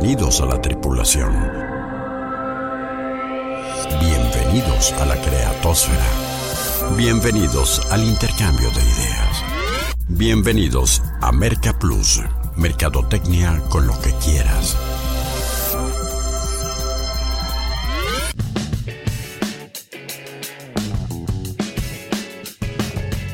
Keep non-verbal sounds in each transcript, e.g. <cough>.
Bienvenidos a la tripulación. Bienvenidos a la creatosfera. Bienvenidos al intercambio de ideas. Bienvenidos a Merca Plus, Mercadotecnia con lo que quieras.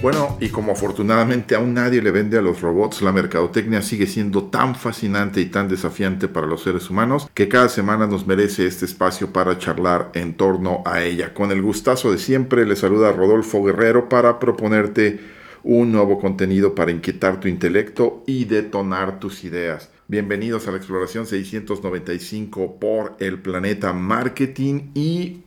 Bueno, y como afortunadamente aún nadie le vende a los robots, la mercadotecnia sigue siendo tan fascinante y tan desafiante para los seres humanos que cada semana nos merece este espacio para charlar en torno a ella. Con el gustazo de siempre, le saluda Rodolfo Guerrero para proponerte un nuevo contenido para inquietar tu intelecto y detonar tus ideas. Bienvenidos a la exploración 695 por el planeta marketing y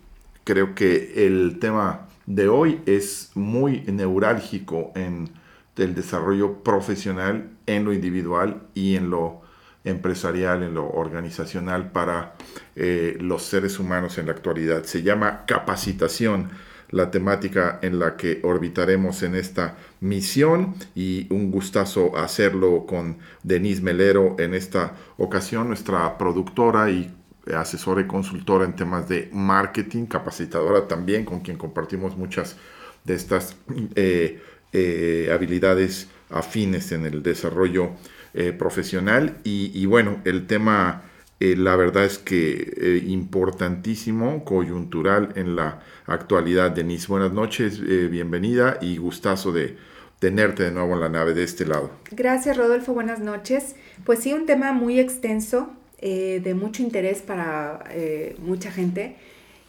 creo que el tema de hoy es muy neurálgico en el desarrollo profesional, en lo individual y en lo empresarial, en lo organizacional para eh, los seres humanos en la actualidad. Se llama capacitación la temática en la que orbitaremos en esta misión y un gustazo hacerlo con Denise Melero en esta ocasión, nuestra productora y asesora y consultora en temas de marketing, capacitadora también, con quien compartimos muchas de estas eh, eh, habilidades afines en el desarrollo eh, profesional. Y, bueno, el tema, la verdad es que importantísimo, coyuntural en la actualidad. Denise, buenas noches, bienvenida y gustazo de tenerte de nuevo en la nave de este lado. Gracias, Rodolfo, buenas noches. Pues sí, un tema muy extenso, eh, de mucho interés para eh, mucha gente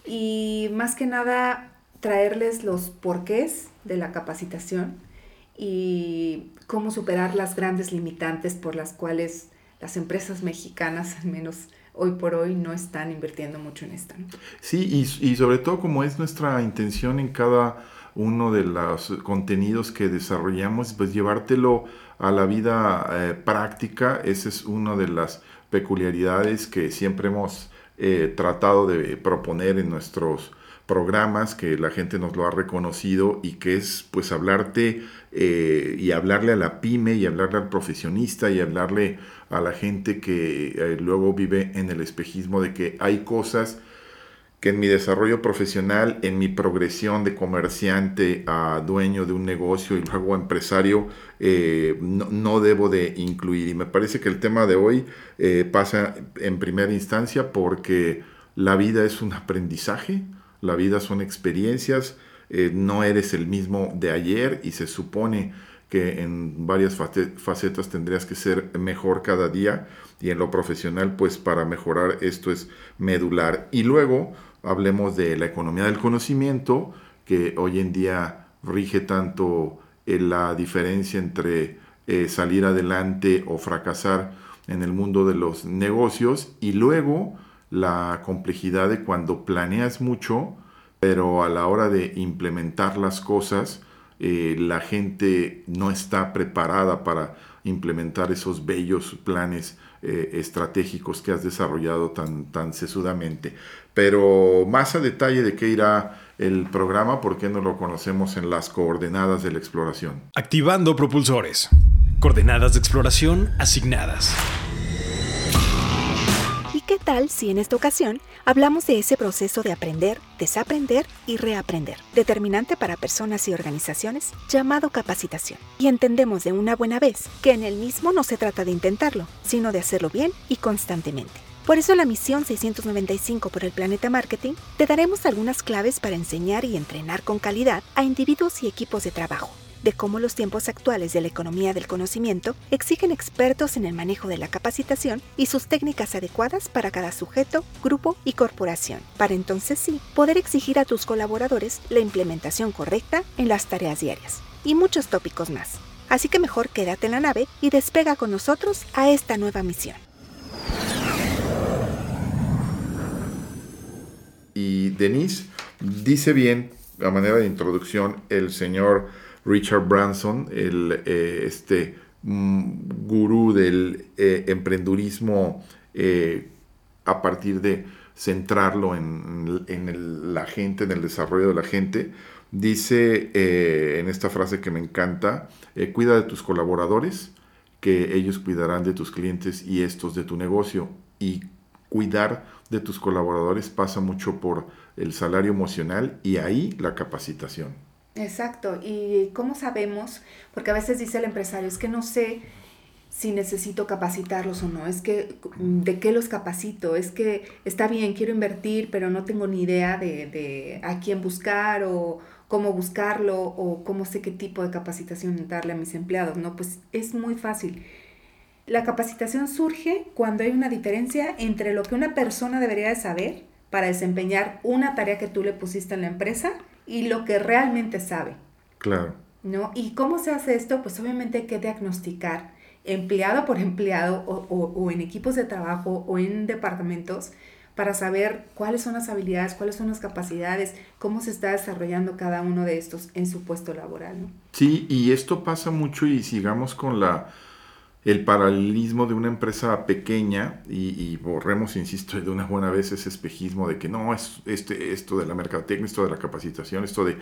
y más que nada traerles los porqués de la capacitación y cómo superar las grandes limitantes por las cuales las empresas mexicanas, al menos hoy por hoy, no están invirtiendo mucho en esto. Sí, y, sobre todo como es nuestra intención en cada uno de los contenidos que desarrollamos, pues llevártelo a la vida eh, práctica, esa es una de las peculiaridades que siempre hemos eh, tratado de proponer en nuestros programas, que la gente nos lo ha reconocido y que es pues hablarte eh, y hablarle a la pyme y hablarle al profesionista y hablarle a la gente que eh, luego vive en el espejismo de que hay cosas que en mi desarrollo profesional, en mi progresión de comerciante a dueño de un negocio y luego empresario, eh, no, debo de incluir. Y me parece que el tema de hoy eh, pasa en primera instancia porque la vida es un aprendizaje, la vida son experiencias, eh, no eres el mismo de ayer y se supone que en varias facetas tendrías que ser mejor cada día y en lo profesional pues para mejorar esto es medular. Y luego hablemos de la economía del conocimiento, que hoy en día rige tanto en la diferencia entre eh, salir adelante o fracasar en el mundo de los negocios y luego la complejidad de cuando planeas mucho, pero a la hora de implementar las cosas, eh, la gente no está preparada para implementar esos bellos planes eh, estratégicos que has desarrollado tan, tan sesudamente. Pero más a detalle de qué irá el programa, ¿por qué no lo conocemos en las coordenadas de la exploración? Activando propulsores. Coordenadas de exploración asignadas. ¿Qué tal si en esta ocasión hablamos de ese proceso de aprender, desaprender y reaprender, determinante para personas y organizaciones, llamado capacitación? Y entendemos de una buena vez que en el mismo no se trata de intentarlo, sino de hacerlo bien y constantemente. Por eso la misión 695 por el Planeta Marketing te daremos algunas claves para enseñar y entrenar con calidad a individuos y equipos de trabajo de cómo los tiempos actuales de la economía del conocimiento exigen expertos en el manejo de la capacitación y sus técnicas adecuadas para cada sujeto, grupo y corporación, para entonces sí poder exigir a tus colaboradores la implementación correcta en las tareas diarias, y muchos tópicos más. Así que mejor quédate en la nave y despega con nosotros a esta nueva misión. Y Denise dice bien, a manera de introducción, el señor Richard Branson, el, eh, este mm, gurú del eh, emprendurismo eh, a partir de centrarlo en, la gente, en el desarrollo de la gente, dice en esta frase que me encanta, cuida de tus colaboradores, que ellos cuidarán de tus clientes y estos de tu negocio. y cuidar de tus colaboradores pasa mucho por el salario emocional y ahí la capacitación. Exacto. ¿Y cómo sabemos? Porque a veces dice el empresario, es que no sé si necesito capacitarlos o no, es que de qué los capacito, es que está bien, quiero invertir, pero no tengo ni idea de, de a quién buscar o cómo buscarlo o cómo sé qué tipo de capacitación darle a mis empleados, ¿no? Pues es muy fácil. La capacitación surge cuando hay una diferencia entre lo que una persona debería de saber para desempeñar una tarea que tú le pusiste en la empresa y lo que realmente sabe. Claro. ¿No? ¿Y cómo se hace esto? Pues obviamente hay que diagnosticar empleado por empleado o, en equipos de trabajo o en departamentos para saber cuáles son las habilidades, cuáles son las capacidades, cómo se está desarrollando cada uno de estos en su puesto laboral. ¿no? Sí, y esto pasa mucho y sigamos con la el paralelismo de una empresa pequeña y, borremos, insisto, de una buena vez ese espejismo de que no, es este, esto de la mercadotecnia, esto de la capacitación, esto de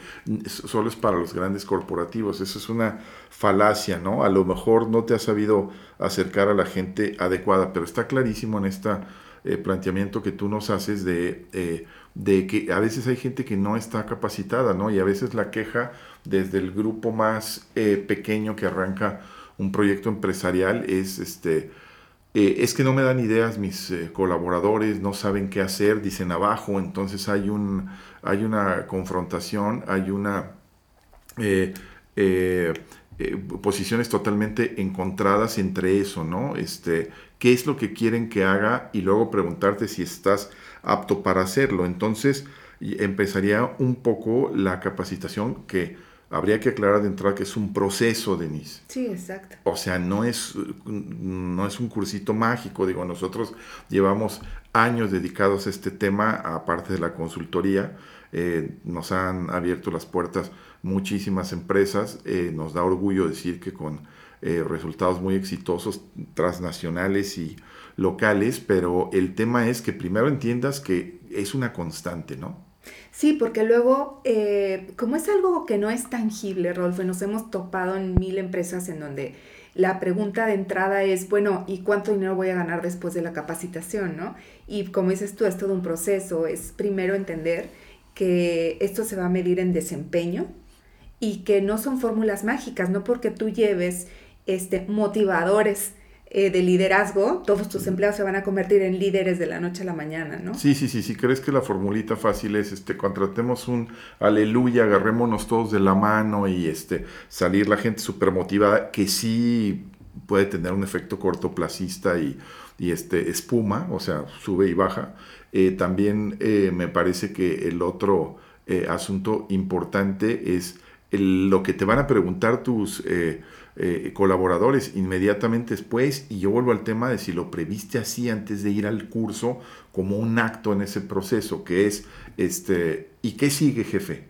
solo es para los grandes corporativos. Eso es una falacia, ¿no? A lo mejor no te has sabido acercar a la gente adecuada, pero está clarísimo en este planteamiento que tú nos haces de, eh, de que a veces hay gente que no está capacitada, ¿no? Y a veces la queja desde el grupo más eh, pequeño que arranca un proyecto empresarial es este eh, es que no me dan ideas mis eh, colaboradores, no saben qué hacer, dicen abajo, entonces hay un hay una confrontación, hay una eh, posiciones totalmente encontradas entre eso, ¿no? Este, qué es lo que quieren que haga y luego preguntarte si estás apto para hacerlo. Entonces empezaría un poco la capacitación que habría que aclarar de entrada que es un proceso, Denise. Sí, exacto. O sea, no es, no es un cursito mágico. Digo, nosotros llevamos años dedicados a este tema, aparte de la consultoría. Eh, nos han abierto las puertas muchísimas empresas. Eh, nos da orgullo decir que con eh, resultados muy exitosos, transnacionales y locales, pero el tema es que primero entiendas que es una constante, ¿no? Sí, porque luego, eh, como es algo que no es tangible, Rolfo, nos hemos topado en mil empresas en donde la pregunta de entrada es, bueno, ¿y cuánto dinero voy a ganar después de la capacitación? ¿no? Y como dices tú, es todo un proceso, es primero entender que esto se va a medir en desempeño y que no son fórmulas mágicas, no porque tú lleves este, motivadores eh, de liderazgo, todos tus empleados se van a convertir en líderes de la noche a la mañana, ¿no? Sí, sí, sí, si crees que la formulita fácil es, este, contratemos un aleluya, agarrémonos todos de la mano y este, salir la gente súper motivada, que sí puede tener un efecto cortoplacista y, y este, espuma, o sea, sube y baja. Eh, también eh, me parece que el otro asunto importante es lo que te van a preguntar tus eh, colaboradores inmediatamente después y yo vuelvo al tema de si lo previste así antes de ir al curso como un acto en ese proceso que es este y qué sigue jefe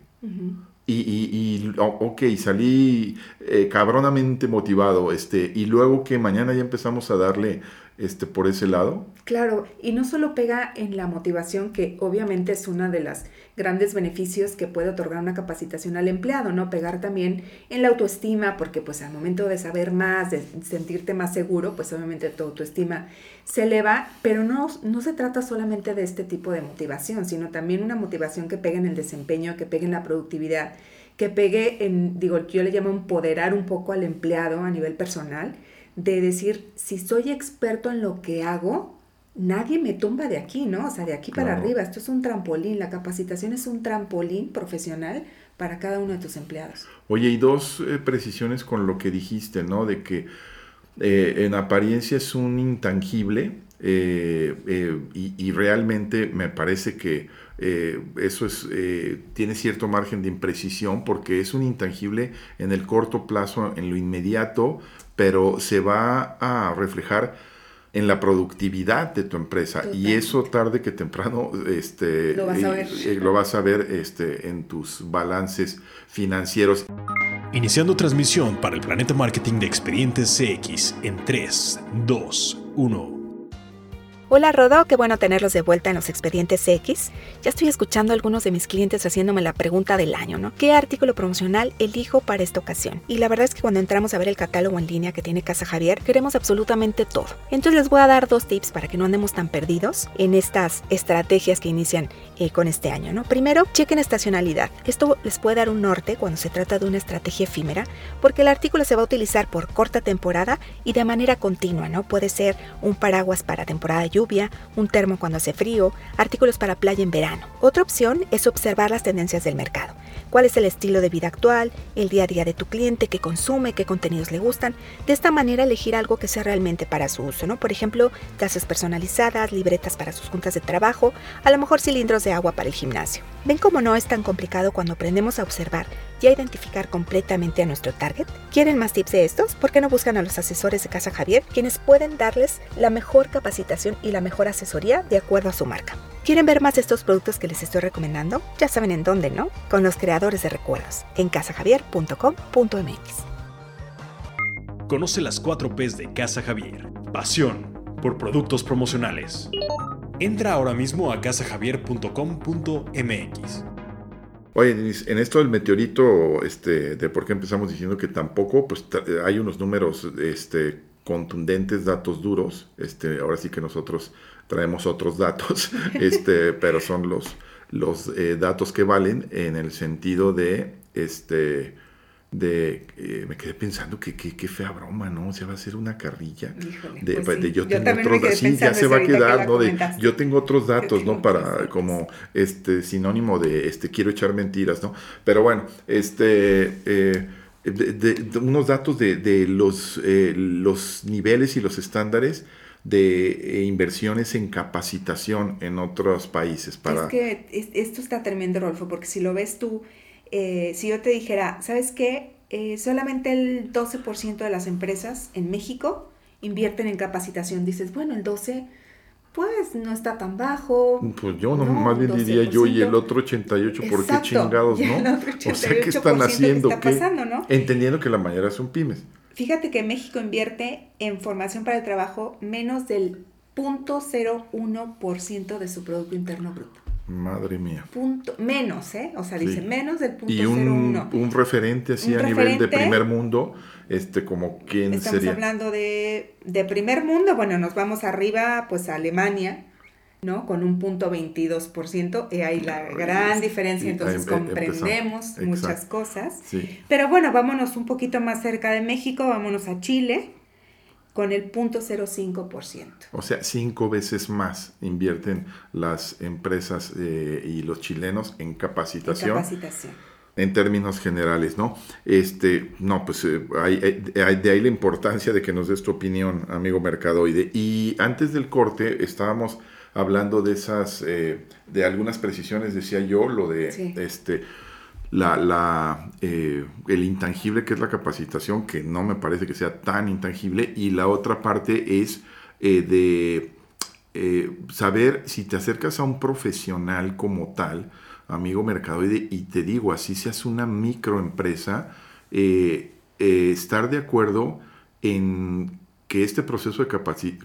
y, y, ok salí eh, cabronamente motivado este y luego que mañana ya empezamos a darle este, por ese lado. Claro, y no solo pega en la motivación, que obviamente es uno de los grandes beneficios que puede otorgar una capacitación al empleado, ¿no? Pegar también en la autoestima, porque pues al momento de saber más, de sentirte más seguro, pues obviamente tu autoestima se eleva, pero no, no se trata solamente de este tipo de motivación, sino también una motivación que pegue en el desempeño, que pegue en la productividad, que pegue en, digo, yo le llamo empoderar un poco al empleado a nivel personal, de decir, si soy experto en lo que hago, nadie me tumba de aquí, ¿no? O sea, de aquí para arriba. Esto es un trampolín. La capacitación es un trampolín profesional para cada uno de tus empleados. Oye, y dos eh, precisiones con lo que dijiste, ¿no? De que eh, en apariencia es un intangible eh, y, y, realmente me parece que eso es, tiene cierto margen de imprecisión porque es un intangible en el corto plazo, en lo inmediato, pero se va a reflejar en la productividad de tu empresa y eso tarde que temprano este lo vas a ver, eh, lo vas a ver este, en tus balances financieros. Iniciando transmisión para el Planeta Marketing de Expedientes CX en 3, 2, 1. Hola Rodo, qué bueno tenerlos de vuelta en los expedientes X. Ya estoy escuchando a algunos de mis clientes haciéndome la pregunta del año, ¿no? ¿Qué artículo promocional elijo para esta ocasión? Y la verdad es que cuando entramos a ver el catálogo en línea que tiene Casa Javier, queremos absolutamente todo. Entonces les voy a dar dos tips para que no andemos tan perdidos en estas estrategias que inician eh, con este año, ¿no? Primero, chequen estacionalidad. Esto les puede dar un norte cuando se trata de una estrategia efímera, porque el artículo se va a utilizar por corta temporada y de manera continua, ¿no? Puede ser un paraguas para temporada de lluvia, un termo cuando hace frío, artículos para playa en verano. Otra opción es observar las tendencias del mercado. ¿Cuál es el estilo de vida actual, el día a día de tu cliente, qué consume, qué contenidos le gustan? De esta manera elegir algo que sea realmente para su uso, ¿no? Por ejemplo, tazas personalizadas, libretas para sus juntas de trabajo, a lo mejor cilindros de agua para el gimnasio. ¿Ven cómo no es tan complicado cuando aprendemos a observar y a identificar completamente a nuestro target? ¿Quieren más tips de estos? ¿Por qué no buscan a los asesores de Casa Javier, quienes pueden darles la mejor capacitación y la mejor asesoría de acuerdo a su marca? ¿Quieren ver más de estos productos que les estoy recomendando? Ya saben en dónde, ¿no? Con los creadores de recuerdos, en casajavier.com.mx. Conoce las 4 Ps de Casa Javier. Pasión por productos promocionales. Entra ahora mismo a casajavier.com.mx. Oye, Denise, en esto del meteorito, este, de por qué empezamos diciendo que tampoco, pues hay unos números este, contundentes, datos duros. Este, ahora sí que nosotros traemos otros datos, <laughs> este, pero son los, los eh, datos que valen en el sentido de, este, de, eh, me quedé pensando que qué fea broma, ¿no? O sea, va a ser una carrilla. de, pues de, yo tengo otros, sí, ya se va a quedar, ¿no? De, yo tengo otros datos, ¿no? Para como este sinónimo de este quiero echar mentiras, ¿no? Pero bueno, este eh, de, unos datos de, los, eh, los niveles y los estándares de inversiones en capacitación en otros países para... Es que esto está tremendo, Rolfo, porque si lo ves tú eh, si yo te dijera, ¿sabes qué? Eh, solamente el 12% de las empresas en México invierten en capacitación. Dices, bueno, el 12% pues no está tan bajo. Pues yo no, más bien diría yo y el otro 88, ¿por qué chingados, <laughs> no? o sea, ¿qué están haciendo? Que está pasando, ¿no? Entendiendo que la mayoría son pymes. Fíjate que México invierte en formación para el trabajo menos del 0.01% de su Producto Interno Bruto. Madre mía. Punto, menos, ¿eh? O sea, dice menos del punto Y un, un referente así a nivel de primer mundo, este, como quién Estamos hablando de, de, primer mundo, bueno, nos vamos arriba, pues a Alemania, ¿no? Con un punto 22%, y hay la gran diferencia, entonces comprendemos muchas cosas. Sí. Pero bueno, vámonos un poquito más cerca de México, vámonos a Chile con el 0.05%. O sea, cinco veces más invierten las empresas eh, y los chilenos en capacitación. En capacitación. En términos generales, ¿no? Este, no, pues eh, eh, hay, de ahí la importancia de que nos des tu opinión, amigo Mercadoide. Y antes del corte estábamos hablando de esas, de algunas precisiones, decía yo, lo de este la, la eh, el intangible que es la capacitación, que no me parece que sea tan intangible, y la otra parte es eh, de eh, saber si te acercas a un profesional como tal, amigo mercadoide, y te digo, así seas una microempresa, estar de acuerdo en que este proceso de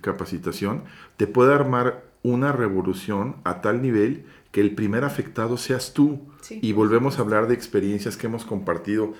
capacitación te pueda armar una revolución a tal nivel que el primer afectado seas tú. y volvemos a hablar de experiencias que hemos compartido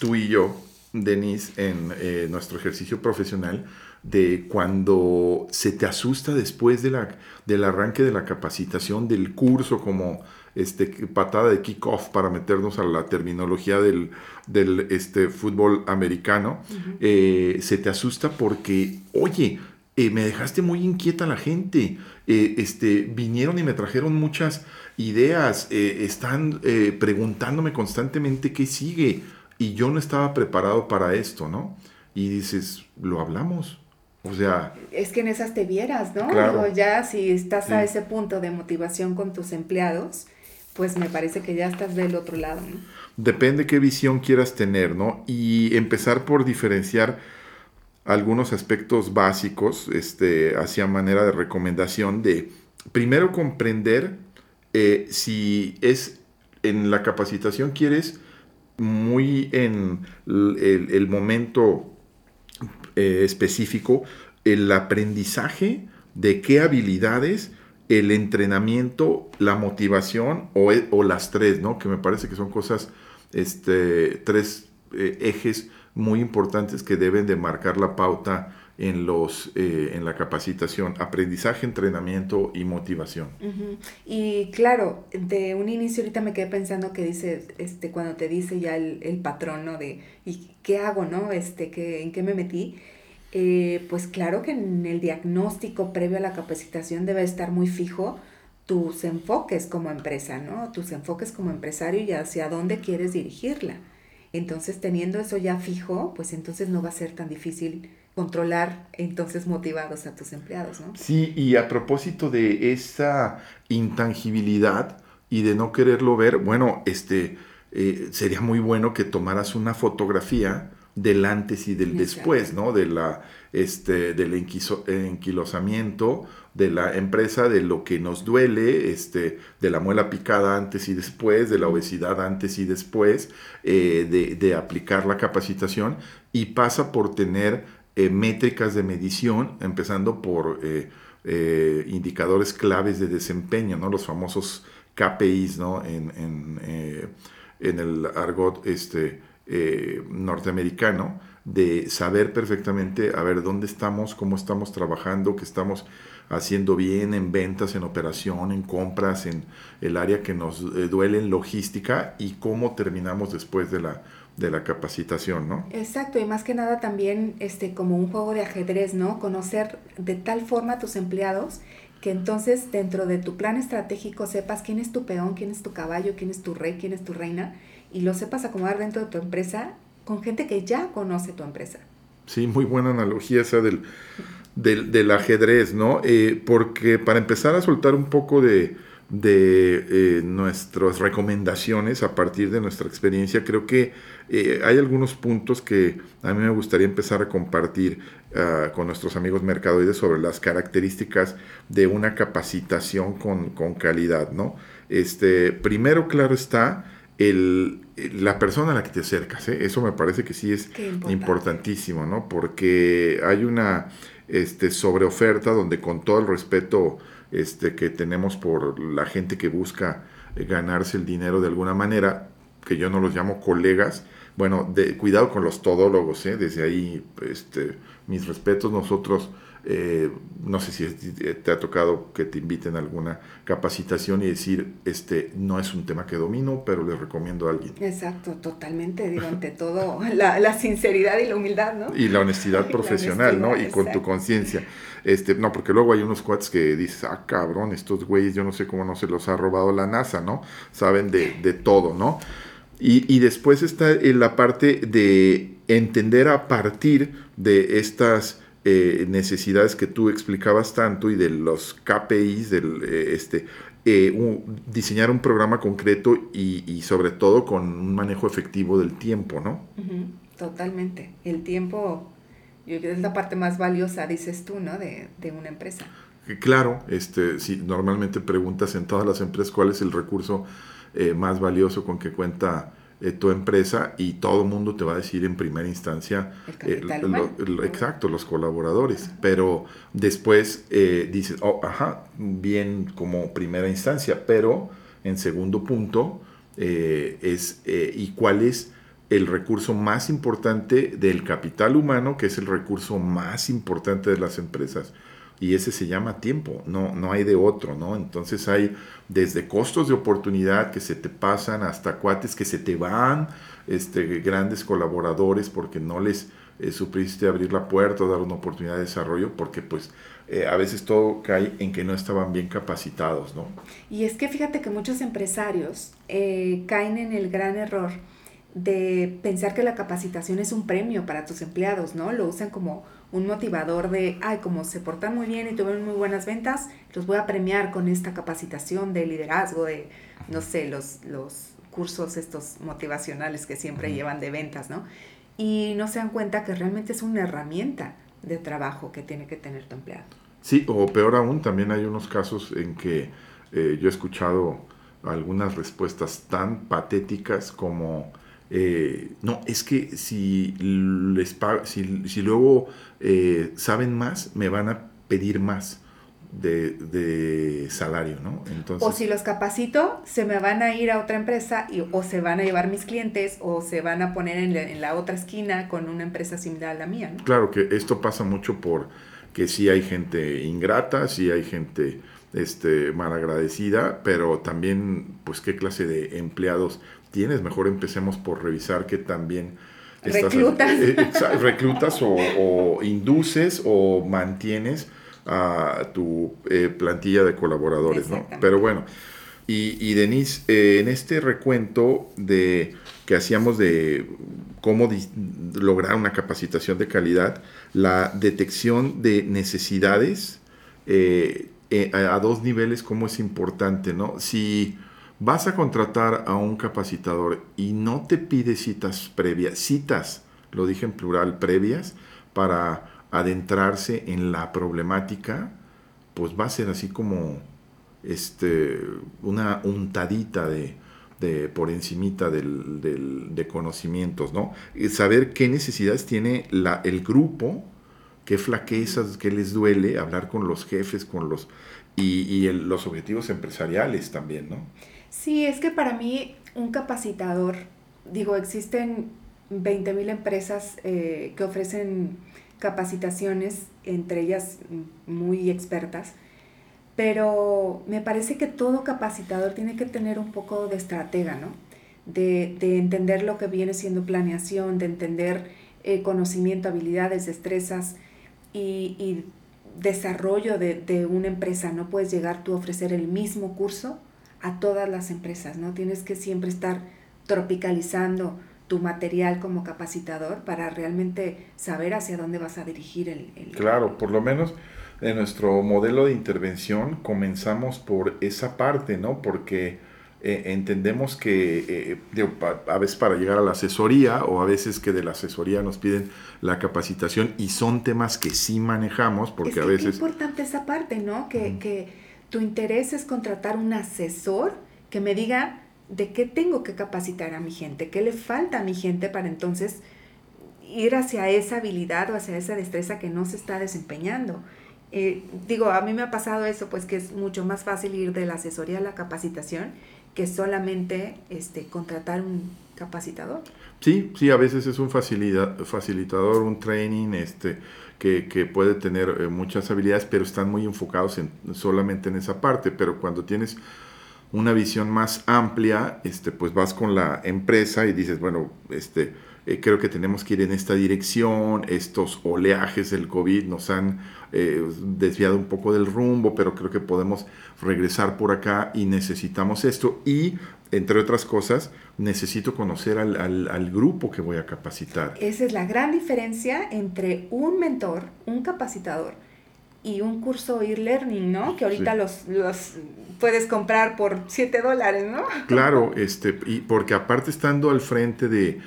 tú y yo, Denise, en eh, nuestro ejercicio profesional, de cuando se te asusta después de la, del arranque de la capacitación, del curso como este, patada de kickoff para meternos a la terminología del, del este, fútbol americano, eh, se te asusta porque, oye, eh, me dejaste muy inquieta la gente. Eh, este, vinieron y me trajeron muchas ideas. Eh, están preguntándome constantemente qué sigue. Y yo no estaba preparado para esto, ¿no? Y dices, lo hablamos. O sea... Es que en esas te vieras, ¿no? Claro. ya si estás a ese punto de motivación con tus empleados, pues me parece que ya estás del otro lado, ¿no? Depende qué visión quieras tener, ¿no? Y empezar por diferenciar algunos aspectos básicos este, hacia manera de recomendación de primero comprender eh, si es en la capacitación quieres muy en el, momento eh, específico el aprendizaje de qué habilidades el entrenamiento, la motivación o, o, las tres, ¿no? Que me parece que son cosas, este, tres eh, ejes muy importantes que deben de marcar la pauta en, los, eh, en la capacitación, aprendizaje, entrenamiento y motivación. Y claro, de un inicio ahorita me quedé pensando que dice, este, cuando te dice ya el, el patrón, ¿no? De, ¿y qué hago, no? Este, que, ¿En qué me metí? Eh, pues claro que en el diagnóstico previo a la capacitación debe estar muy fijo tus enfoques como empresa, ¿no? Tus enfoques como empresario y hacia dónde quieres dirigirla. Entonces, teniendo eso ya fijo, pues entonces no va a ser tan difícil controlar entonces motivados a tus empleados, ¿no? Sí, y a propósito de esa intangibilidad y de no quererlo ver, bueno, este, eh, sería muy bueno que tomaras una fotografía del antes y del después, ¿no? De la, este, del enquilosamiento de la empresa, de lo que nos duele, este, de la muela picada antes y después, de la obesidad antes y después, eh, de, de, aplicar la capacitación y pasa por tener eh, métricas de medición, empezando por eh, indicadores claves de desempeño, ¿no? Los famosos KPIs, ¿no? En, en, en el argot, este, eh, norteamericano de saber perfectamente, a ver, dónde estamos, cómo estamos trabajando, qué estamos haciendo bien en ventas, en operación, en compras, en el área que nos eh, duele en logística y cómo terminamos después de la, de la capacitación, ¿no? Exacto, y más que nada también este, como un juego de ajedrez, ¿no? Conocer de tal forma a tus empleados que entonces dentro de tu plan estratégico sepas quién es tu peón, quién es tu caballo, quién es tu rey, quién es tu reina y lo sepas acomodar dentro de tu empresa con gente que ya conoce tu empresa. Sí, muy buena analogía esa del, del, ajedrez, ¿no? Eh, porque para empezar a soltar un poco de, de eh, nuestras recomendaciones a partir de nuestra experiencia, creo que eh, hay algunos puntos que a mí me gustaría empezar a compartir uh, con nuestros amigos mercadoides sobre las características de una capacitación con, con calidad, ¿no? Este, primero, claro está, el, la persona a la que te acercas. ¿eh? Eso me parece que sí es importantísimo, ¿no? Porque hay una este, sobreoferta donde con todo el respeto este, que tenemos por la gente que busca eh, ganarse el dinero de alguna manera, que yo no los llamo colegas, bueno, de, cuidado con los todólogos, ¿eh? desde ahí este, mis respetos, nosotros eh, no sé si te ha tocado que te inviten a alguna capacitación y decir, este no es un tema que domino, pero les recomiendo a alguien. Exacto, totalmente, digo, ante todo la, sinceridad y la humildad, ¿no? Y la honestidad <laughs> profesional, ¿no? Y con tu conciencia. Este, no, porque luego hay unos cuates que dices, ah, cabrón, estos güeyes, yo no sé cómo no se los ha robado la NASA, ¿no? Saben de, de todo, ¿no? Y, y después está en la parte de entender a partir de estas eh, necesidades que tú explicabas tanto y de los KPIs, del, eh, este, eh, diseñar un programa concreto y, sobre todo con un manejo efectivo del tiempo, ¿no? Totalmente. El tiempo es la parte más valiosa, dices tú, ¿no? De, de una empresa. Claro, este, si normalmente preguntas en todas las empresas cuál es el recurso más valioso con que cuenta eh, tu empresa y todo el mundo te va a decir en primera instancia, eh, exacto, los colaboradores, pero después eh, dices, oh, ajá, bien como primera instancia, pero en segundo punto es, ¿y cuál es el recurso más importante del capital humano, que es el recurso más importante de las empresas? Y ese se llama tiempo, no, no hay de otro, ¿no? Entonces hay desde costos de oportunidad que se te pasan hasta cuates que se te van, este, grandes colaboradores porque no les eh, supiste abrir la puerta o dar una oportunidad de desarrollo porque pues eh, a veces todo cae en que no estaban bien capacitados, ¿no? Y es que fíjate que muchos empresarios eh, caen en el gran error de pensar que la capacitación es un premio para tus empleados, ¿no? Lo usan como un motivador de, ay, como se portan muy bien y tuvieron muy buenas ventas, los voy a premiar con esta capacitación de liderazgo, de, no sé, los, los cursos estos motivacionales que siempre llevan de ventas, ¿no? Y no se dan cuenta que realmente es una herramienta de trabajo que tiene que tener tu empleado. Sí, o peor aún, también hay unos casos en que eh, yo he escuchado algunas respuestas tan patéticas como eh, no, es que si, les si, si luego eh, saben más, me van a pedir más. de, salario, ¿no? Entonces, o si los capacito, se me van a ir a otra empresa y, o se van a llevar mis clientes o se van a poner en la, otra esquina con una empresa similar a la mía, ¿no? Claro que esto pasa mucho por que sí hay gente ingrata, sí hay gente este, malagradecida, pero también, pues, qué clase de empleados tienes. Mejor empecemos por revisar que también... reclutas. Eh, reclutas o, o induces o mantienes a tu eh, plantilla de colaboradores, ¿no? Pero bueno, y, y Denise, eh, en este recuento de que hacíamos de cómo lograr una capacitación de calidad, la detección de necesidades eh, a, dos niveles, cómo es importante, ¿no? Si vas a contratar a un capacitador y no te pide citas previas, citas, lo dije en plural, previas, para adentrarse en la problemática, pues va a ser así como este, una untadita de, de por encimita del, del, de conocimientos, ¿no? saber qué necesidades tiene el grupo, qué flaquezas, qué les duele, hablar con los jefes, con los y, y los objetivos empresariales también, ¿no? Sí, es que para mí un capacitador, digo, existen 20.000 empresas eh, que ofrecen capacitaciones, entre ellas muy expertas, pero me parece que todo capacitador tiene que tener un poco de estratega, ¿no? De, entender lo que viene siendo planeación, de entender eh, conocimiento, habilidades, destrezas y, desarrollo de, de, una empresa. No puedes llegar tú a ofrecer el mismo curso a todas las empresas, ¿no? Tienes que siempre estar tropicalizando tu material como capacitador para realmente saber hacia dónde vas a dirigir el... Claro, por lo menos en nuestro modelo de intervención comenzamos por esa parte, ¿no? Porque eh, entendemos que eh, a veces para llegar a la asesoría o a veces que de la asesoría nos piden la capacitación y son temas que sí manejamos porque a veces... Es importante esa parte, ¿no? Que, que tu interés es contratar un asesor que me diga de qué tengo que capacitar a mi gente, qué le falta a mi gente para entonces ir hacia esa habilidad o hacia esa destreza que no se está desempeñando. Eh, digo, a mí me ha pasado eso, pues que es mucho más fácil ir de la asesoría a la capacitación que solamente este, contratar un capacitador. Sí, sí, a veces es un facilitador, un training, este, que, puede tener eh, muchas habilidades, pero están muy enfocados en, solamente en esa parte. Pero cuando tienes una visión más amplia, este, pues vas con la empresa y dices, bueno, este, eh, creo que tenemos que ir en esta dirección, estos oleajes del COVID nos han eh, desviado un poco del rumbo, pero creo que podemos regresar por acá y necesitamos esto. Y, entre otras cosas, necesito conocer al, al grupo que voy a capacitar. Esa es la gran diferencia entre un mentor, un capacitador, y un curso e-learning, ¿no? Que ahorita los, los puedes comprar por 7 dólares, ¿no? Claro, este, y porque aparte estando al frente de,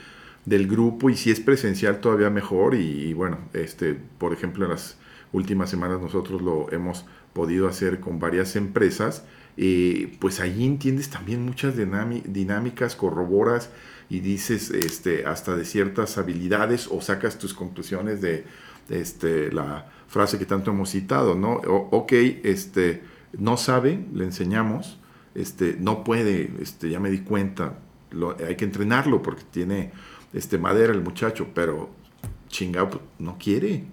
del grupo y si es presencial todavía mejor y, bueno, este, por ejemplo en las últimas semanas nosotros lo hemos podido hacer con varias empresas, eh, pues ahí entiendes también muchas dinámicas, corroboras y dices este, hasta de ciertas habilidades o sacas tus conclusiones de, este, la frase que tanto hemos citado, ¿no? ok, este, no sabe, le enseñamos, este, no puede, este, ya me di cuenta, hay que entrenarlo porque tiene este, madera el muchacho, pero chingado, pues, no quiere,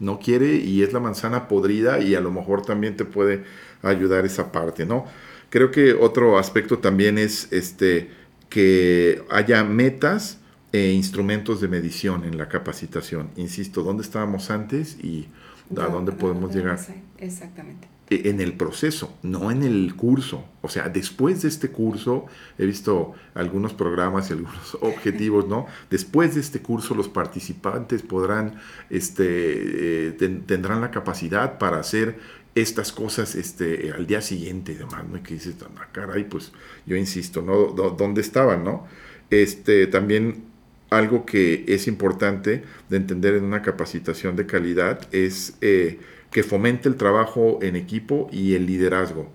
no quiere y es la manzana podrida y a lo mejor también te puede ayudar esa parte, ¿no? Creo que otro aspecto también es este, que haya metas e instrumentos de medición en la capacitación. Insisto, ¿dónde estábamos antes y a dónde podemos llegar? Exactamente. E, en el proceso, no en el curso. O sea, después de este curso, he visto algunos programas y algunos <laughs> objetivos, ¿no? Después de este curso, los participantes podrán, este, eh, tendrán la capacidad para hacer estas cosas este, al día siguiente y demás, ¿no? Y que dices, ah, caray, pues yo insisto, ¿no? ¿Dónde estaban, no? Este, también algo que es importante de entender en una capacitación de calidad es... Eh, que fomente el trabajo en equipo y el liderazgo.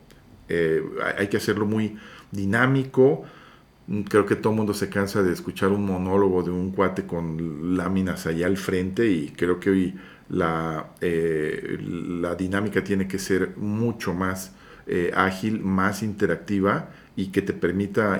Eh, hay que hacerlo muy dinámico, creo que todo el mundo se cansa de escuchar un monólogo de un cuate con láminas allá al frente y creo que hoy la, eh, la dinámica tiene que ser mucho más eh, ágil, más interactiva y que te permita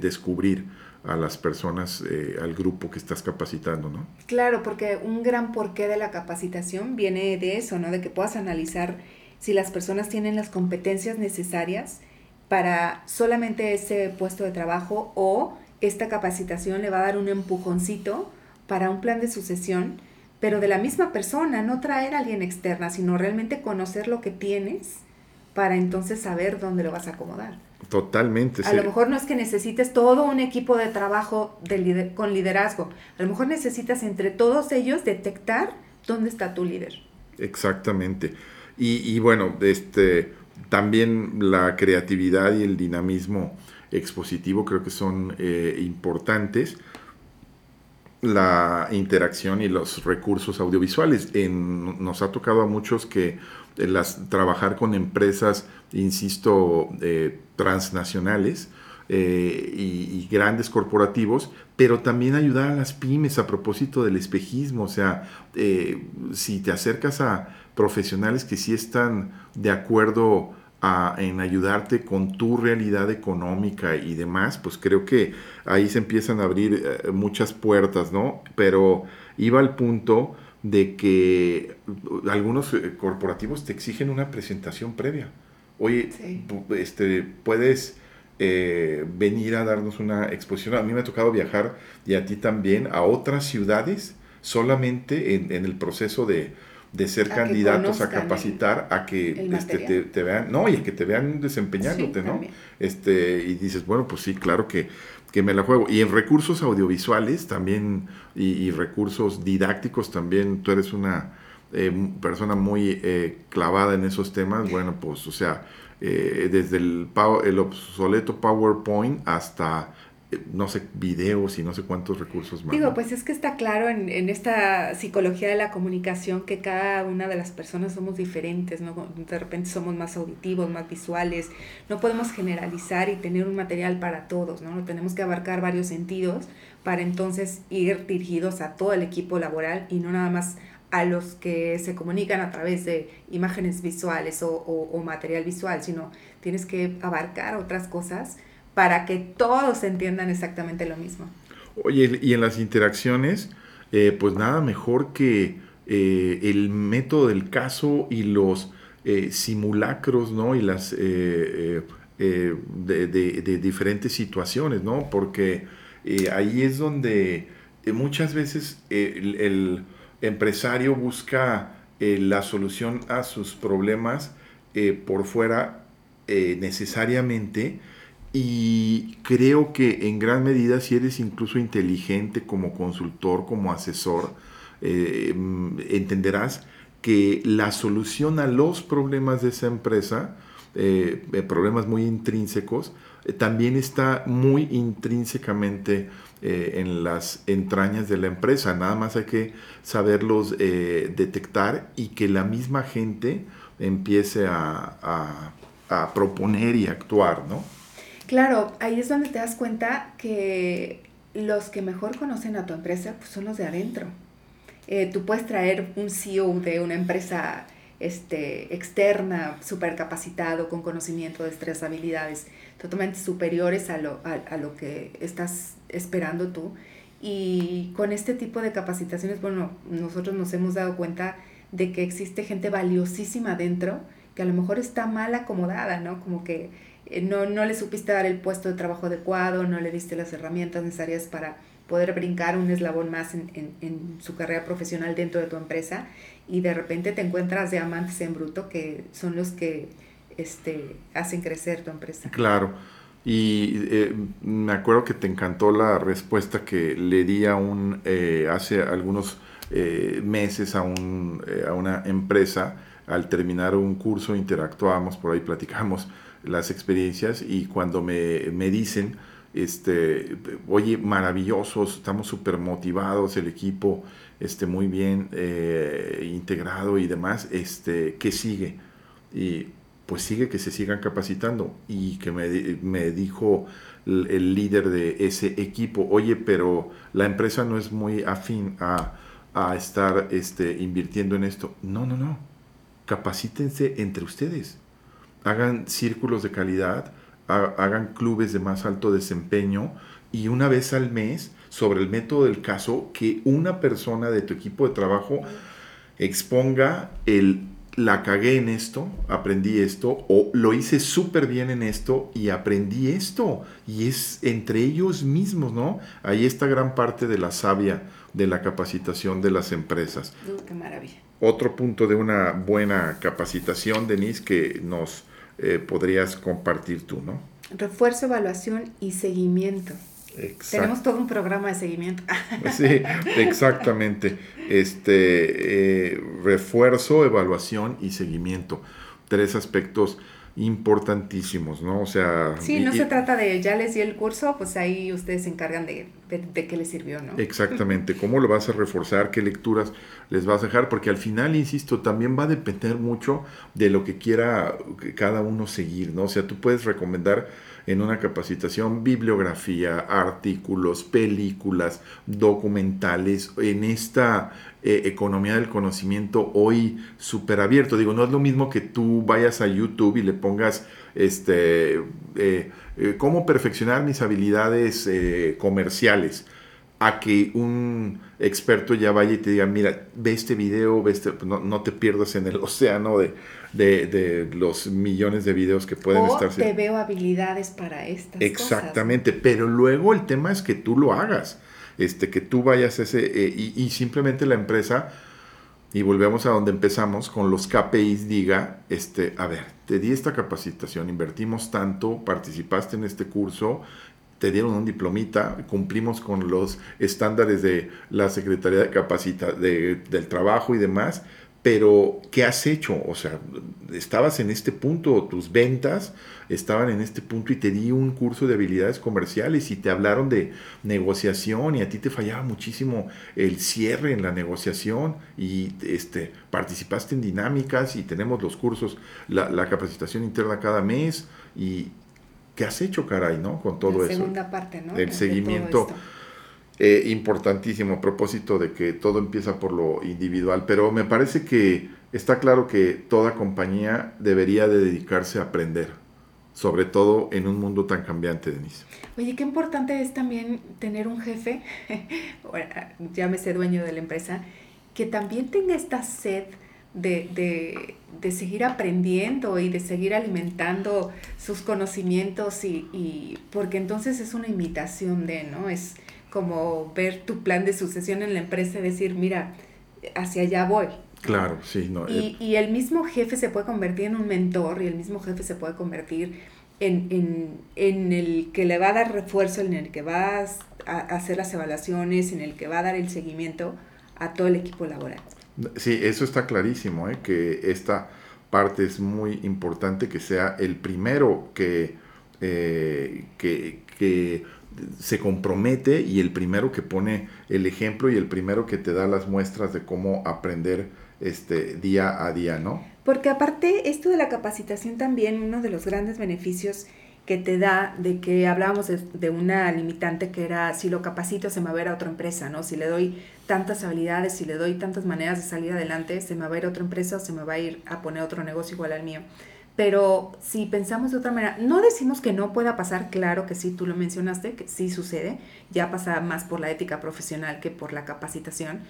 descubrir a las personas, al grupo que estás capacitando, ¿no? Claro, porque un gran porqué de la capacitación viene de eso, ¿no? De que puedas analizar si las personas tienen las competencias necesarias para solamente ese puesto de trabajo o esta capacitación le va a dar un empujoncito para un plan de sucesión, pero de la misma persona, no traer a alguien externa, sino realmente conocer lo que tienes para entonces saber dónde lo vas a acomodar. Totalmente. A lo mejor no es que necesites todo un equipo de trabajo de con liderazgo, a lo mejor necesitas entre todos ellos detectar dónde está tu líder. Exactamente. Y, y bueno, este, también la creatividad y el dinamismo expositivo creo que son eh, importantes. La interacción y los recursos audiovisuales. nos ha tocado a muchos que eh, las, trabajar con empresas, insisto, eh, transnacionales y, y, grandes corporativos, pero también ayudar a las pymes a propósito del espejismo. O sea, si te acercas a profesionales que sí están de acuerdo en ayudarte con tu realidad económica y demás, pues creo que ahí se empiezan a abrir eh, muchas puertas, ¿no? Pero iba al punto de que algunos eh, corporativos te exigen una presentación previa. Oye, este, puedes eh, venir a darnos una exposición. A mí me ha tocado viajar y a ti también a otras ciudades solamente en el proceso de, de ser candidatos a capacitar a que este, te, vean, no, y que te vean desempeñándote, ¿no? Este, y dices, bueno, pues sí, claro que, que me la juego. Y en recursos audiovisuales también, y, recursos didácticos también, tú eres una eh, persona muy eh, clavada en esos temas, bueno, pues, o sea, eh, desde el, el obsoleto PowerPoint hasta no sé, videos y no sé cuántos recursos más. Digo, pues es que está claro en, en, esta psicología de la comunicación que cada una de las personas somos diferentes, ¿no? De repente somos más auditivos, más visuales, no podemos generalizar y tener un material para todos, ¿no? Tenemos que abarcar varios sentidos para entonces ir dirigidos a todo el equipo laboral y no nada más a los que se comunican a través de imágenes visuales o, material visual, sino tienes que abarcar otras cosas para que todos entiendan exactamente lo mismo. Oye, y en las interacciones, eh, pues nada mejor que eh, el método del caso y los eh, simulacros, ¿no? Y las de, diferentes situaciones, ¿no? Porque ahí es donde muchas veces el, empresario busca la solución a sus problemas por fuera necesariamente y creo que en gran medida si eres incluso inteligente como consultor, como asesor, eh, entenderás que la solución a los problemas de esa empresa, eh, eh, problemas muy intrínsecos, también está muy intrínsecamente en las entrañas de la empresa. Nada más hay que saberlos detectar y que la misma gente empiece a, a proponer y actuar, ¿no? Claro, ahí es donde te das cuenta que los que mejor conocen a tu empresa pues, son los de adentro. Eh, tú puedes traer un CEO de una empresa este, externa, súper capacitado, con conocimiento, destreza, habilidades totalmente superiores a lo, a, lo que estás esperando tú. Y con este tipo de capacitaciones, bueno, nosotros nos hemos dado cuenta de que existe gente valiosísima adentro que a lo mejor está mal acomodada, ¿no? Como que eh, no, no le supiste dar el puesto de trabajo adecuado, no le diste las herramientas necesarias para poder brincar un eslabón más en, en, su carrera profesional dentro de tu empresa y de repente te encuentras diamantes en bruto que son los que este, hacen crecer tu empresa. Claro. Y eh, me acuerdo que te encantó la respuesta que le di a un, eh, hace algunos meses a, un, a una empresa. Al terminar un curso interactuamos, por ahí platicamos las experiencias y cuando me, dicen, este, oye, maravillosos, estamos súper motivados, el equipo este, muy bien eh, integrado y demás, este, ¿qué sigue? Y pues sigue que se sigan capacitando. Y que me, me dijo el, el líder de ese equipo, oye, pero la empresa no es muy afín a, a estar este, invirtiendo en esto. No, no, no. Capacítense entre ustedes. Hagan círculos de calidad, hagan clubes de más alto desempeño y una vez al mes, sobre el método del caso, que una persona de tu equipo de trabajo exponga el la cagué en esto, aprendí esto, o lo hice súper bien en esto y aprendí esto. Y es entre ellos mismos, ¿no? Ahí está gran parte de la savia de la capacitación de las empresas. Uh, qué maravilla. Otro punto de una buena capacitación, Denise, que nos eh, podrías compartir tú, ¿no? Refuerzo, evaluación y seguimiento. Exacto. Tenemos todo un programa de seguimiento. <laughs> Sí, exactamente. Este eh, refuerzo, evaluación y seguimiento. Tres aspectos importantísimos, ¿no? O sea, Sí, no y- se trata de ya les di el curso, pues ahí ustedes se encargan de, de, de qué les sirvió, ¿no? Exactamente, cómo lo vas a reforzar, qué lecturas les vas a dejar, porque al final, insisto, también va a depender mucho de lo que quiera cada uno seguir, ¿no? O sea, tú puedes recomendar en una capacitación bibliografía, artículos, películas, documentales, en esta eh, economía del conocimiento hoy súper abierto. Digo, no es lo mismo que tú vayas a YouTube y le pongas este eh, eh, cómo perfeccionar mis habilidades comerciales a que un experto ya vaya y te diga, mira, ve este video, ve este, no, no te pierdas en el <laughs> océano de, de- de los millones de videos que pueden o estar. te veo habilidades para estas Exactamente, pero luego el tema es que tú lo hagas, este, que tú vayas ese, eh, y, y simplemente la empresa, y volvemos a donde empezamos, con los KPIs diga, este, a ver, te di esta capacitación, invertimos tanto, participaste en este curso, te dieron un diplomita, cumplimos con los estándares de la Secretaría de Capacita de- del Trabajo y demás, pero ¿qué has hecho? O sea, estabas en este punto, tus ventas estaban en este punto y te di un curso de habilidades comerciales y te hablaron de negociación y a ti te fallaba muchísimo el cierre en la negociación y este, participaste en dinámicas y tenemos los cursos, la, la capacitación interna cada mes y ¿qué has hecho, caray, no? Con todo la eso. segunda parte, ¿no? El De- de todo seguimiento. Eh, importantísimo a propósito de que todo empieza por lo individual, pero me parece que está claro que toda compañía debería de dedicarse a aprender, sobre todo en un mundo tan cambiante, Denise. Oye, qué importante es también tener un jefe, <laughs> bueno, llámese dueño de la empresa, que también tenga esta sed de, de- de seguir aprendiendo y de seguir alimentando sus conocimientos y, y- porque entonces es una imitación de, ¿no? Es como ver tu plan de sucesión en la empresa y decir, mira, hacia allá voy. Claro, sí, no. Y, y el mismo jefe se puede convertir en un mentor y el mismo jefe se puede convertir en, en, en el que le va a dar refuerzo, en el que va a, a hacer las evaluaciones, en el que va a dar el seguimiento a todo el equipo laboral. Sí, eso está clarísimo, ¿eh? que esta parte es muy importante, que sea el primero que, eh, que, que se compromete y el primero que pone el ejemplo y el primero que te da las muestras de cómo aprender este día a día, ¿no? Porque aparte, esto de la capacitación también, uno de los grandes beneficios que te da de que hablábamos de, de una limitante que era si lo capacito se me va a ir a otra empresa, ¿no? Si le doy tantas habilidades, si le doy tantas maneras de salir adelante, se me va a ir a otra empresa o se me va a ir a poner otro negocio igual al mío. Pero si pensamos de otra manera, no decimos que no pueda pasar, claro que sí, tú lo mencionaste, que sí sucede, ya pasa más por la ética profesional que por la capacitación,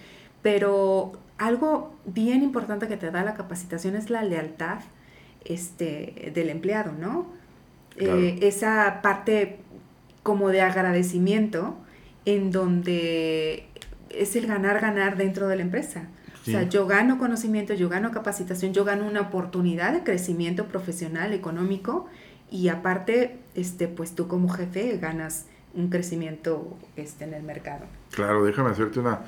pero algo bien importante que te da la capacitación es la lealtad este, del empleado, ¿no? Claro. Eh, esa parte como de agradecimiento en donde es el ganar-ganar dentro de la empresa. Sí. O sea, yo gano conocimiento, yo gano capacitación, yo gano una oportunidad de crecimiento profesional, económico y aparte, este, pues tú como jefe ganas un crecimiento este, en el mercado. Claro, déjame hacerte una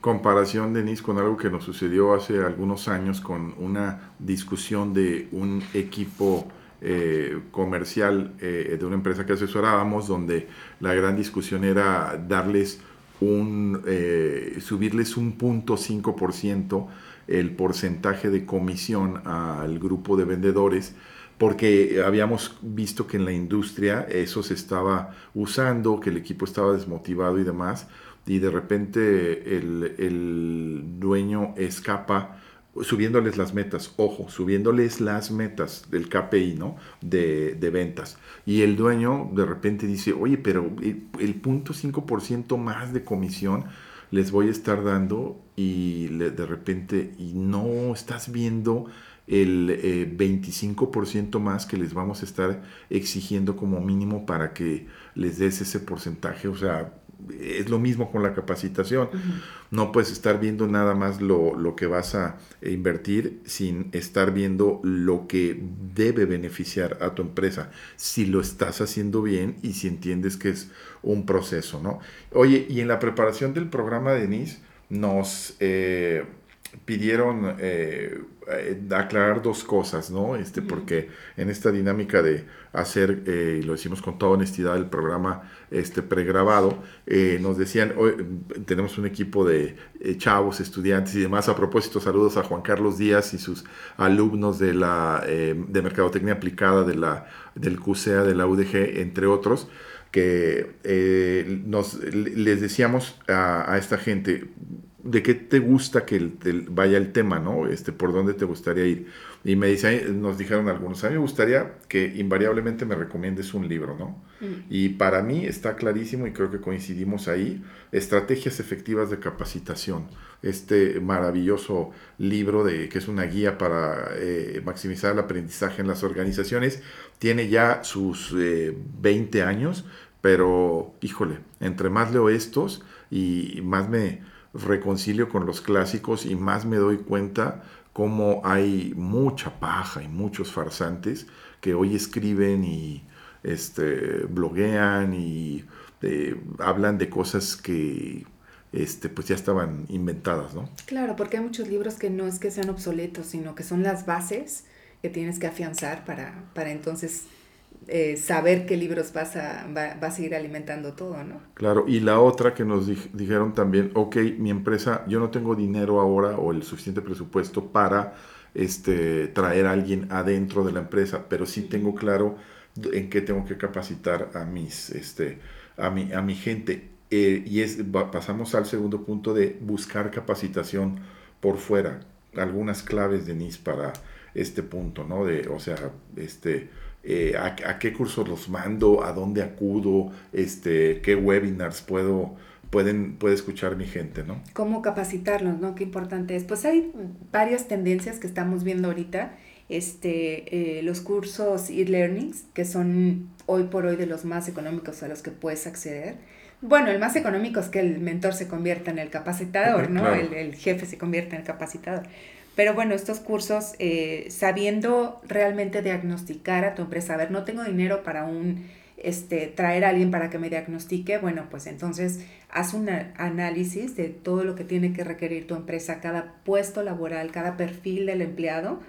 comparación, Denise, con algo que nos sucedió hace algunos años con una discusión de un equipo eh, comercial eh, de una empresa que asesorábamos, donde la gran discusión era darles un, eh, subirles un punto 5% el porcentaje de comisión al grupo de vendedores porque habíamos visto que en la industria eso se estaba usando, que el equipo estaba desmotivado y demás, y de repente el, el dueño escapa subiéndoles las metas, ojo, subiéndoles las metas del KPI, ¿no? De, de, ventas. Y el dueño de repente dice, oye, pero el, punto 5% más de comisión les voy a estar dando y de repente, y no estás viendo el 25% eh, más que les vamos a estar exigiendo como mínimo para que les des ese porcentaje. O sea, es lo mismo con la capacitación. No puedes estar viendo nada más lo, lo, que vas a invertir sin estar viendo lo que debe beneficiar a tu empresa, si lo estás haciendo bien y si entiendes que es un proceso, ¿no? Oye, y en la preparación del programa, Denise, nos... Eh, pidieron eh, eh, aclarar dos cosas, ¿no? Este, Porque en esta dinámica de hacer, eh, y lo decimos con toda honestidad, el programa este, pregrabado, nos decían, hoy, tenemos un equipo de chavos, estudiantes y demás. A propósito, saludos a Juan Carlos Díaz y sus alumnos de la de Mercadotecnia Aplicada de la, del CUSEA, de la UDG, entre otros que nos, les decíamos a, a, esta gente, de qué te gusta que vaya el tema, ¿no? Este, por dónde te gustaría ir. Y me dice, nos dijeron algunos, a mí me gustaría que invariablemente me recomiendes un libro, ¿no? Mm. Y para mí está clarísimo y creo que coincidimos ahí, Estrategias Efectivas de Capacitación, este maravilloso libro de, que es una guía para eh, maximizar el aprendizaje en las organizaciones, tiene ya sus 20 eh, años, pero híjole, entre más leo estos y más me reconcilio con los clásicos y más me doy cuenta cómo hay mucha paja y muchos farsantes que hoy escriben y este, bloguean y eh, hablan de cosas que este, pues ya estaban inventadas, ¿no? Claro, porque hay muchos libros que no es que sean obsoletos, sino que son las bases que tienes que afianzar para, para entonces eh, saber qué libros vas a, va, a seguir alimentando todo, ¿no? Claro, y la otra que nos dijeron también, ok, mi empresa, yo no tengo dinero ahora o el suficiente presupuesto para este, traer a alguien adentro de la empresa, pero sí tengo claro en qué tengo que capacitar a mis, este, a mi, a mi gente. Eh, y es, pasamos al segundo punto de buscar capacitación por fuera. Algunas claves, Denise, para este punto, ¿no? De, o sea, este, eh, a, qué cursos los mando, a dónde acudo, este, qué webinars puedo, pueden, puede escuchar mi gente, ¿no? Cómo capacitarlos, ¿no? Qué importante es. Pues hay varias tendencias que estamos viendo ahorita. Este, eh, los cursos e-learnings, que son hoy por hoy de los más económicos a los que puedes acceder. Bueno, el más económico es que el mentor se convierta en el capacitador, ¿no? El, el, jefe se convierta en el capacitador. Pero bueno, estos cursos, eh, sabiendo realmente diagnosticar a tu empresa, a ver, no tengo dinero para un, este, traer a alguien para que me diagnostique, bueno, pues entonces haz un análisis de todo lo que tiene que requerir tu empresa, cada puesto laboral, cada perfil del empleado,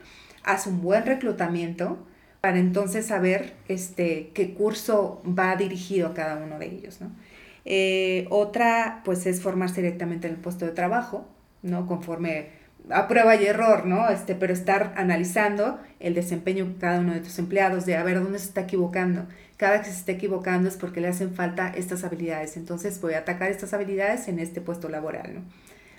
haz un buen reclutamiento para entonces saber este, qué curso va dirigido a cada uno de ellos, ¿no? Eh, otra, pues es formarse directamente en el puesto de trabajo, ¿no? Conforme a prueba y error, ¿no? Este, pero estar analizando el desempeño de cada uno de tus empleados, de a ver dónde se está equivocando. Cada que se esté equivocando es porque le hacen falta estas habilidades. Entonces voy a atacar estas habilidades en este puesto laboral, ¿no?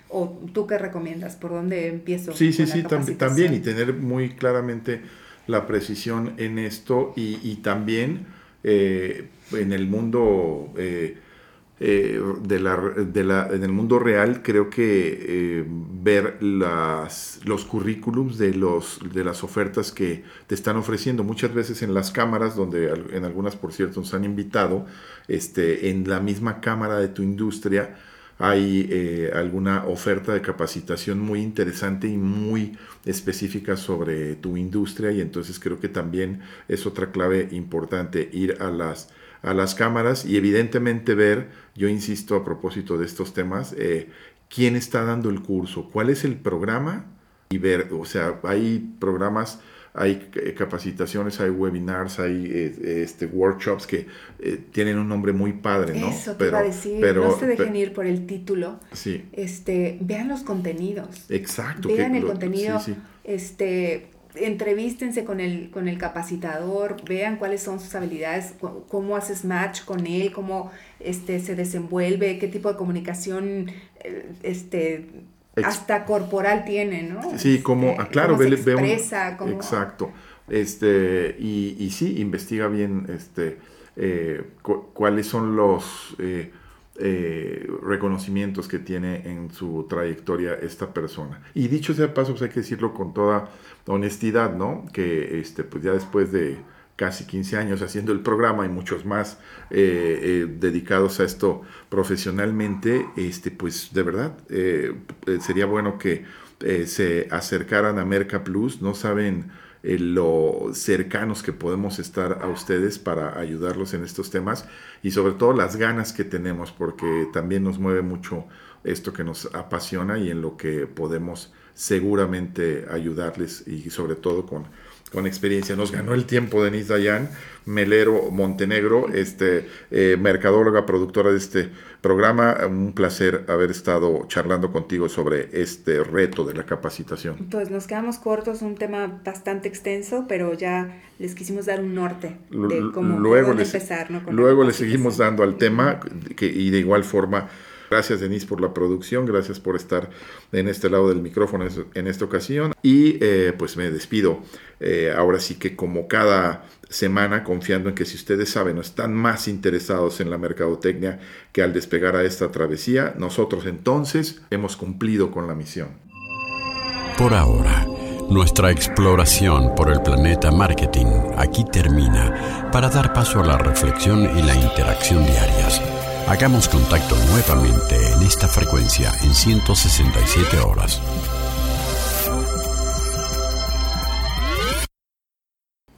¿O tú qué recomiendas? ¿Por dónde empiezo? Sí, sí, sí, también. Y tener muy claramente la precisión en esto y, también eh, en el mundo... Eh, eh, de la, de la, en el mundo real, creo que eh, ver las, los currículums de, los, de las ofertas que te están ofreciendo, muchas veces en las cámaras, donde en algunas, por cierto, nos han invitado, este, en la misma cámara de tu industria, hay eh, alguna oferta de capacitación muy interesante y muy específica sobre tu industria y entonces creo que también es otra clave importante ir a las a las cámaras y evidentemente ver, yo insisto a propósito de estos temas, eh, quién está dando el curso, cuál es el programa y ver, o sea, hay programas hay capacitaciones, hay webinars, hay este, workshops que tienen un nombre muy padre, ¿no? Eso te pero, iba a decir, no se dejen ir por el título. Sí. Este, vean los contenidos. Exacto. Vean el contenido. Este, entrevístense con el, con el capacitador, vean cuáles son sus habilidades, cómo haces match con él, cómo este, se desenvuelve, qué tipo de comunicación eh, este, hasta corporal tiene, ¿no? Sí, como, este, ah, claro, ve, expresa, Exacto. Este, y, y, sí, investiga bien este, eh, cuáles son los... Eh, eh, reconocimientos que tiene en su trayectoria esta persona. Y dicho sea paso, pues hay que decirlo con toda honestidad, ¿no? Que este, pues ya después de casi 15 años haciendo el programa y muchos más eh, eh, dedicados a esto profesionalmente, este, pues de verdad sería bueno que se acercaran a Merca Plus, no saben eh, lo cercanos que podemos estar a ustedes para ayudarlos en estos temas y sobre todo las ganas que tenemos porque también nos mueve mucho esto que nos apasiona y en lo que podemos seguramente ayudarles y sobre todo con con experiencia. Nos ganó el tiempo Denise Dayan, Melero Montenegro, este, eh, mercadóloga, productora de este programa. Un placer haber estado charlando contigo sobre este reto de la capacitación. Pues nos quedamos cortos, un tema bastante extenso, pero ya les quisimos dar un norte de cómo luego empezar. luego le seguimos dando al tema que, y de igual forma Gracias Denise por la producción, gracias por estar en este lado del micrófono en esta ocasión y eh, pues me despido. Eh, ahora sí que como cada semana confiando en que si ustedes saben o están más interesados en la mercadotecnia que al despegar a esta travesía, nosotros entonces hemos cumplido con la misión. Por ahora, nuestra exploración por el planeta marketing aquí termina para dar paso a la reflexión y la interacción diarias Hagamos contacto nuevamente en esta frecuencia en 167 horas.